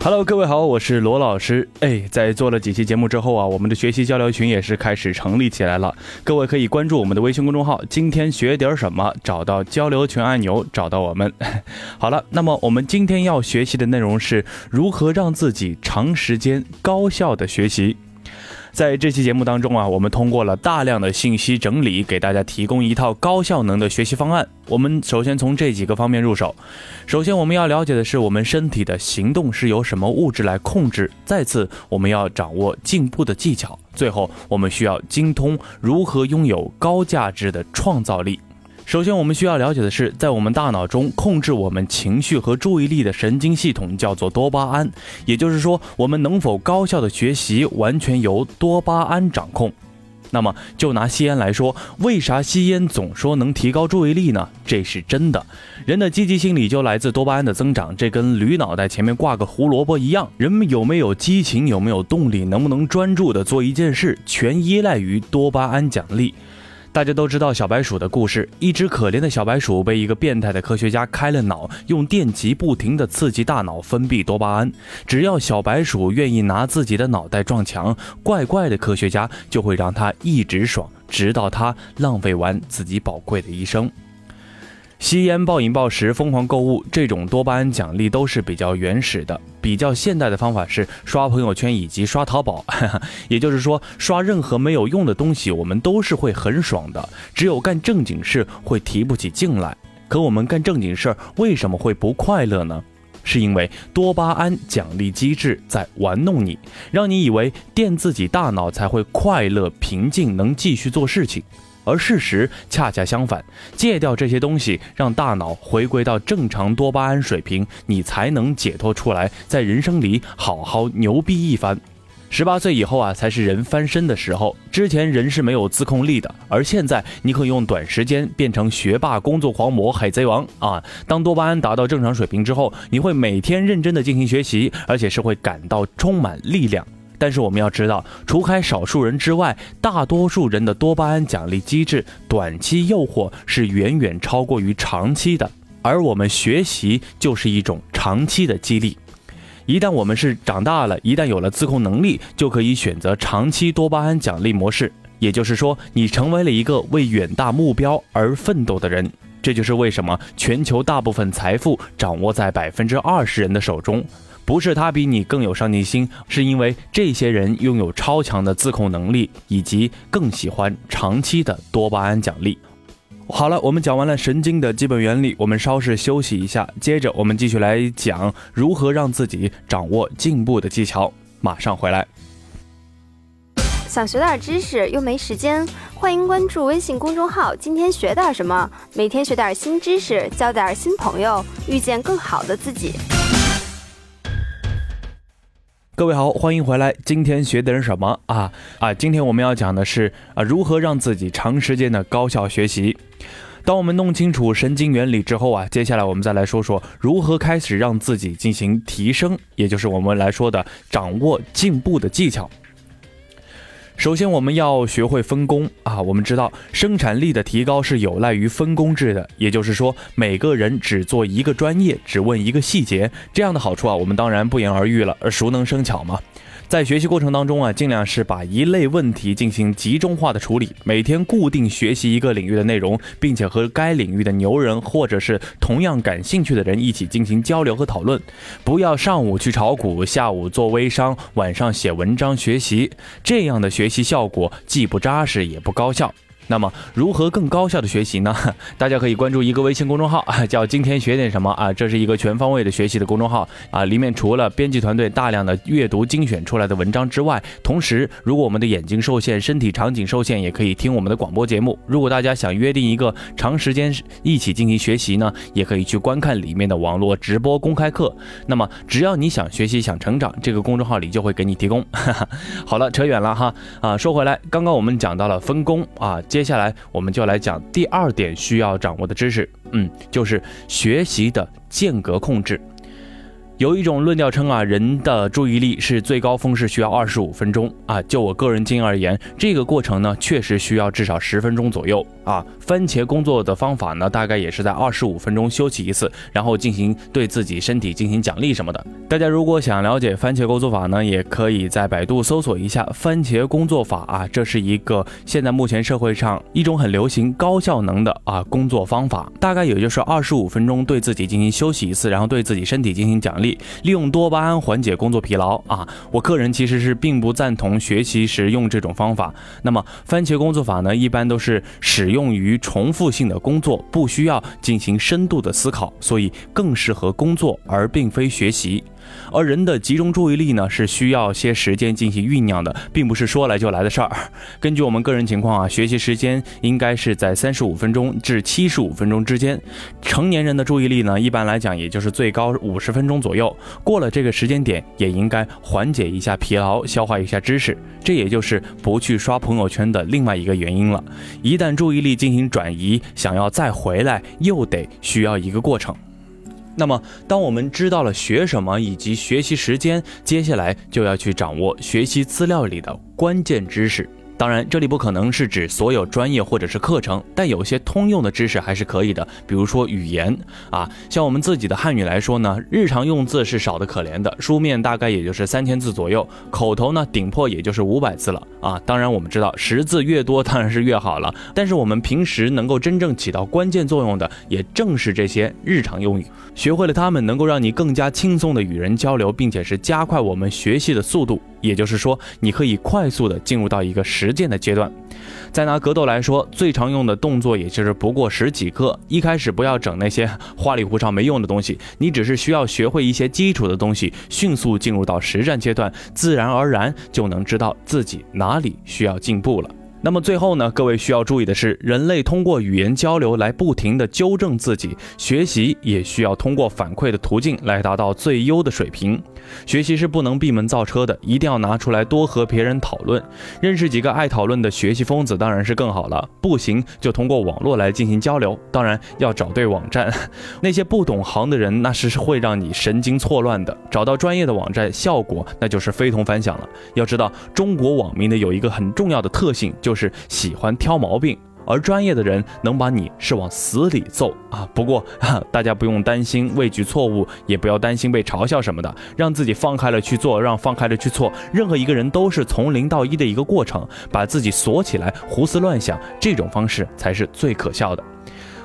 Hello，各位好，我是罗老师。哎，在做了几期节目之后啊，我们的学习交流群也是开始成立起来了。各位可以关注我们的微信公众号“今天学点什么”，找到交流群按钮，找到我们。好了，那么我们今天要学习的内容是如何让自己长时间高效的学习。在这期节目当中啊，我们通过了大量的信息整理，给大家提供一套高效能的学习方案。我们首先从这几个方面入手。首先，我们要了解的是我们身体的行动是由什么物质来控制；再次，我们要掌握进步的技巧；最后，我们需要精通如何拥有高价值的创造力。首先，我们需要了解的是，在我们大脑中控制我们情绪和注意力的神经系统叫做多巴胺。也就是说，我们能否高效的学习，完全由多巴胺掌控。那么，就拿吸烟来说，为啥吸烟总说能提高注意力呢？这是真的。人的积极心理就来自多巴胺的增长，这跟驴脑袋前面挂个胡萝卜一样。人们有没有激情，有没有动力，能不能专注的做一件事，全依赖于多巴胺奖励。大家都知道小白鼠的故事。一只可怜的小白鼠被一个变态的科学家开了脑，用电极不停地刺激大脑分泌多巴胺。只要小白鼠愿意拿自己的脑袋撞墙，怪怪的科学家就会让它一直爽，直到它浪费完自己宝贵的一生。吸烟、暴饮暴食、疯狂购物，这种多巴胺奖励都是比较原始的。比较现代的方法是刷朋友圈以及刷淘宝，也就是说，刷任何没有用的东西，我们都是会很爽的。只有干正经事会提不起劲来。可我们干正经事儿为什么会不快乐呢？是因为多巴胺奖励机制在玩弄你，让你以为电自己大脑才会快乐、平静，能继续做事情。而事实恰恰相反，戒掉这些东西，让大脑回归到正常多巴胺水平，你才能解脱出来，在人生里好好牛逼一番。十八岁以后啊，才是人翻身的时候。之前人是没有自控力的，而现在你可以用短时间变成学霸、工作狂魔、海贼王啊！当多巴胺达到正常水平之后，你会每天认真的进行学习，而且是会感到充满力量。但是我们要知道，除开少数人之外，大多数人的多巴胺奖励机制短期诱惑是远远超过于长期的。而我们学习就是一种长期的激励。一旦我们是长大了，一旦有了自控能力，就可以选择长期多巴胺奖励模式。也就是说，你成为了一个为远大目标而奋斗的人。这就是为什么全球大部分财富掌握在百分之二十人的手中。不是他比你更有上进心，是因为这些人拥有超强的自控能力，以及更喜欢长期的多巴胺奖励。好了，我们讲完了神经的基本原理，我们稍事休息一下，接着我们继续来讲如何让自己掌握进步的技巧。马上回来。想学点知识又没时间，欢迎关注微信公众号“今天学点什么”，每天学点新知识，交点新朋友，遇见更好的自己。各位好，欢迎回来。今天学点什么啊？啊，今天我们要讲的是啊，如何让自己长时间的高效学习。当我们弄清楚神经原理之后啊，接下来我们再来说说如何开始让自己进行提升，也就是我们来说的掌握进步的技巧。首先，我们要学会分工啊。我们知道，生产力的提高是有赖于分工制的，也就是说，每个人只做一个专业，只问一个细节，这样的好处啊，我们当然不言而喻了。而熟能生巧嘛。在学习过程当中啊，尽量是把一类问题进行集中化的处理，每天固定学习一个领域的内容，并且和该领域的牛人或者是同样感兴趣的人一起进行交流和讨论。不要上午去炒股，下午做微商，晚上写文章学习，这样的学习效果既不扎实也不高效。那么，如何更高效的学习呢？大家可以关注一个微信公众号，叫“今天学点什么”啊，这是一个全方位的学习的公众号啊。里面除了编辑团队大量的阅读精选出来的文章之外，同时，如果我们的眼睛受限、身体场景受限，也可以听我们的广播节目。如果大家想约定一个长时间一起进行学习呢，也可以去观看里面的网络直播公开课。那么，只要你想学习、想成长，这个公众号里就会给你提供。好了，扯远了哈啊，说回来，刚刚我们讲到了分工啊。接下来我们就来讲第二点需要掌握的知识，嗯，就是学习的间隔控制。有一种论调称啊，人的注意力是最高峰是需要二十五分钟啊。就我个人经验而言，这个过程呢，确实需要至少十分钟左右啊。番茄工作的方法呢，大概也是在二十五分钟休息一次，然后进行对自己身体进行奖励什么的。大家如果想了解番茄工作法呢，也可以在百度搜索一下番茄工作法啊，这是一个现在目前社会上一种很流行、高效能的啊工作方法。大概也就是二十五分钟对自己进行休息一次，然后对自己身体进行奖励。利用多巴胺缓解工作疲劳啊！我个人其实是并不赞同学习时用这种方法。那么番茄工作法呢，一般都是使用于重复性的工作，不需要进行深度的思考，所以更适合工作而并非学习。而人的集中注意力呢，是需要些时间进行酝酿的，并不是说来就来的事儿。根据我们个人情况啊，学习时间应该是在三十五分钟至七十五分钟之间。成年人的注意力呢，一般来讲也就是最高五十分钟左右。过了这个时间点，也应该缓解一下疲劳，消化一下知识。这也就是不去刷朋友圈的另外一个原因了。一旦注意力进行转移，想要再回来，又得需要一个过程。那么，当我们知道了学什么以及学习时间，接下来就要去掌握学习资料里的关键知识。当然，这里不可能是指所有专业或者是课程，但有些通用的知识还是可以的。比如说语言啊，像我们自己的汉语来说呢，日常用字是少的可怜的，书面大概也就是三千字左右，口头呢顶破也就是五百字了啊。当然，我们知道识字越多当然是越好了，但是我们平时能够真正起到关键作用的，也正是这些日常用语。学会了它们，能够让你更加轻松的与人交流，并且是加快我们学习的速度。也就是说，你可以快速的进入到一个实践的阶段。再拿格斗来说，最常用的动作也就是不过十几个。一开始不要整那些花里胡哨没用的东西，你只是需要学会一些基础的东西，迅速进入到实战阶段，自然而然就能知道自己哪里需要进步了。那么最后呢，各位需要注意的是，人类通过语言交流来不停的纠正自己，学习也需要通过反馈的途径来达到最优的水平。学习是不能闭门造车的，一定要拿出来多和别人讨论，认识几个爱讨论的学习疯子当然是更好了。不行就通过网络来进行交流，当然要找对网站。那些不懂行的人，那是会让你神经错乱的。找到专业的网站，效果那就是非同凡响了。要知道，中国网民呢有一个很重要的特性，就是喜欢挑毛病。而专业的人能把你是往死里揍啊！不过大家不用担心畏惧错误，也不要担心被嘲笑什么的，让自己放开了去做，让放开了去错。任何一个人都是从零到一的一个过程，把自己锁起来胡思乱想，这种方式才是最可笑的。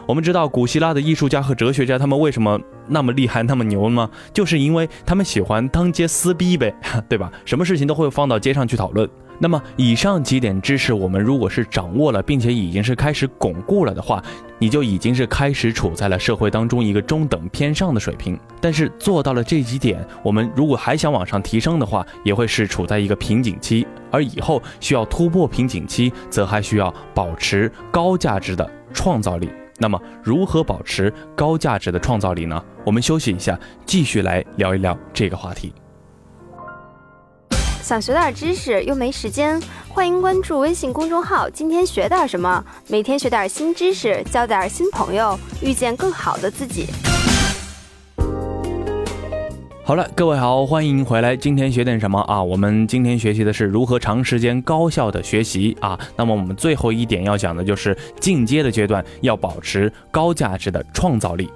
我们知道古希腊的艺术家和哲学家，他们为什么那么厉害、那么牛吗？就是因为他们喜欢当街撕逼呗，对吧？什么事情都会放到街上去讨论。那么以上几点知识，我们如果是掌握了，并且已经是开始巩固了的话，你就已经是开始处在了社会当中一个中等偏上的水平。但是做到了这几点，我们如果还想往上提升的话，也会是处在一个瓶颈期。而以后需要突破瓶颈期，则还需要保持高价值的创造力。那么如何保持高价值的创造力呢？我们休息一下，继续来聊一聊这个话题。想学点知识又没时间，欢迎关注微信公众号“今天学点什么”，每天学点新知识，交点新朋友，遇见更好的自己。好了，各位好，欢迎回来。今天学点什么啊？我们今天学习的是如何长时间高效的学习啊。那么我们最后一点要讲的就是进阶的阶段，要保持高价值的创造力。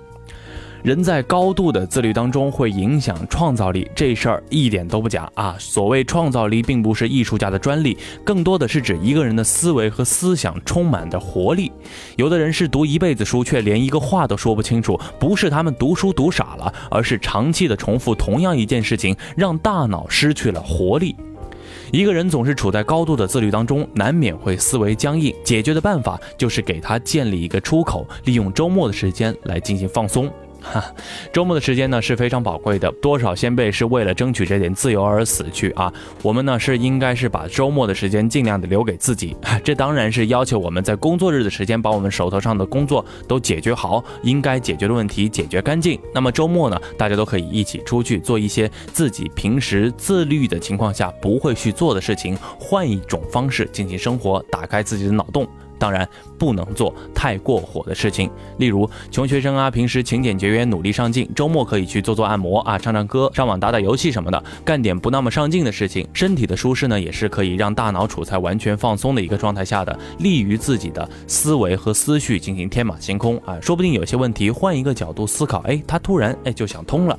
人在高度的自律当中会影响创造力，这事儿一点都不假啊！所谓创造力，并不是艺术家的专利，更多的是指一个人的思维和思想充满的活力。有的人是读一辈子书，却连一个话都说不清楚，不是他们读书读傻了，而是长期的重复同样一件事情，让大脑失去了活力。一个人总是处在高度的自律当中，难免会思维僵硬。解决的办法就是给他建立一个出口，利用周末的时间来进行放松。哈，周末的时间呢是非常宝贵的，多少先辈是为了争取这点自由而死去啊！我们呢是应该是把周末的时间尽量的留给自己，这当然是要求我们在工作日的时间把我们手头上的工作都解决好，应该解决的问题解决干净。那么周末呢，大家都可以一起出去做一些自己平时自律的情况下不会去做的事情，换一种方式进行生活，打开自己的脑洞。当然不能做太过火的事情，例如穷学生啊，平时勤俭节约，努力上进，周末可以去做做按摩啊，唱唱歌，上网打打游戏什么的，干点不那么上进的事情。身体的舒适呢，也是可以让大脑处在完全放松的一个状态下的，利于自己的思维和思绪进行天马行空啊，说不定有些问题换一个角度思考，哎，他突然哎就想通了。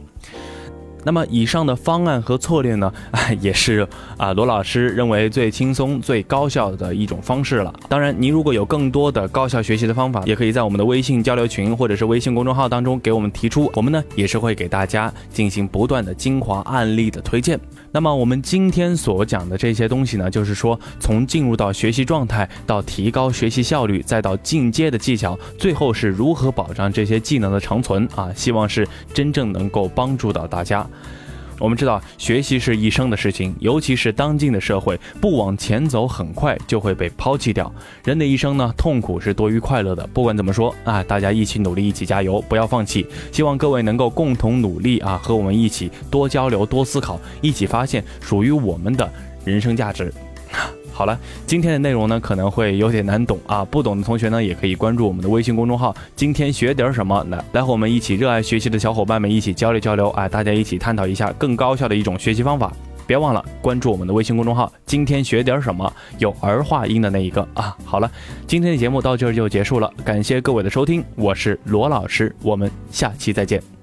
那么以上的方案和策略呢，也是啊罗老师认为最轻松、最高效的一种方式了。当然，您如果有更多的高效学习的方法，也可以在我们的微信交流群或者是微信公众号当中给我们提出，我们呢也是会给大家进行不断的精华案例的推荐。那么我们今天所讲的这些东西呢，就是说从进入到学习状态，到提高学习效率，再到进阶的技巧，最后是如何保障这些技能的长存啊？希望是真正能够帮助到大家。我们知道，学习是一生的事情，尤其是当今的社会，不往前走，很快就会被抛弃掉。人的一生呢，痛苦是多于快乐的。不管怎么说啊，大家一起努力，一起加油，不要放弃。希望各位能够共同努力啊，和我们一起多交流、多思考，一起发现属于我们的人生价值。好了，今天的内容呢可能会有点难懂啊，不懂的同学呢也可以关注我们的微信公众号。今天学点什么？来，来和我们一起热爱学习的小伙伴们一起交流交流啊，大家一起探讨一下更高效的一种学习方法。别忘了关注我们的微信公众号。今天学点什么？有儿化音的那一个啊。好了，今天的节目到这儿就结束了，感谢各位的收听，我是罗老师，我们下期再见。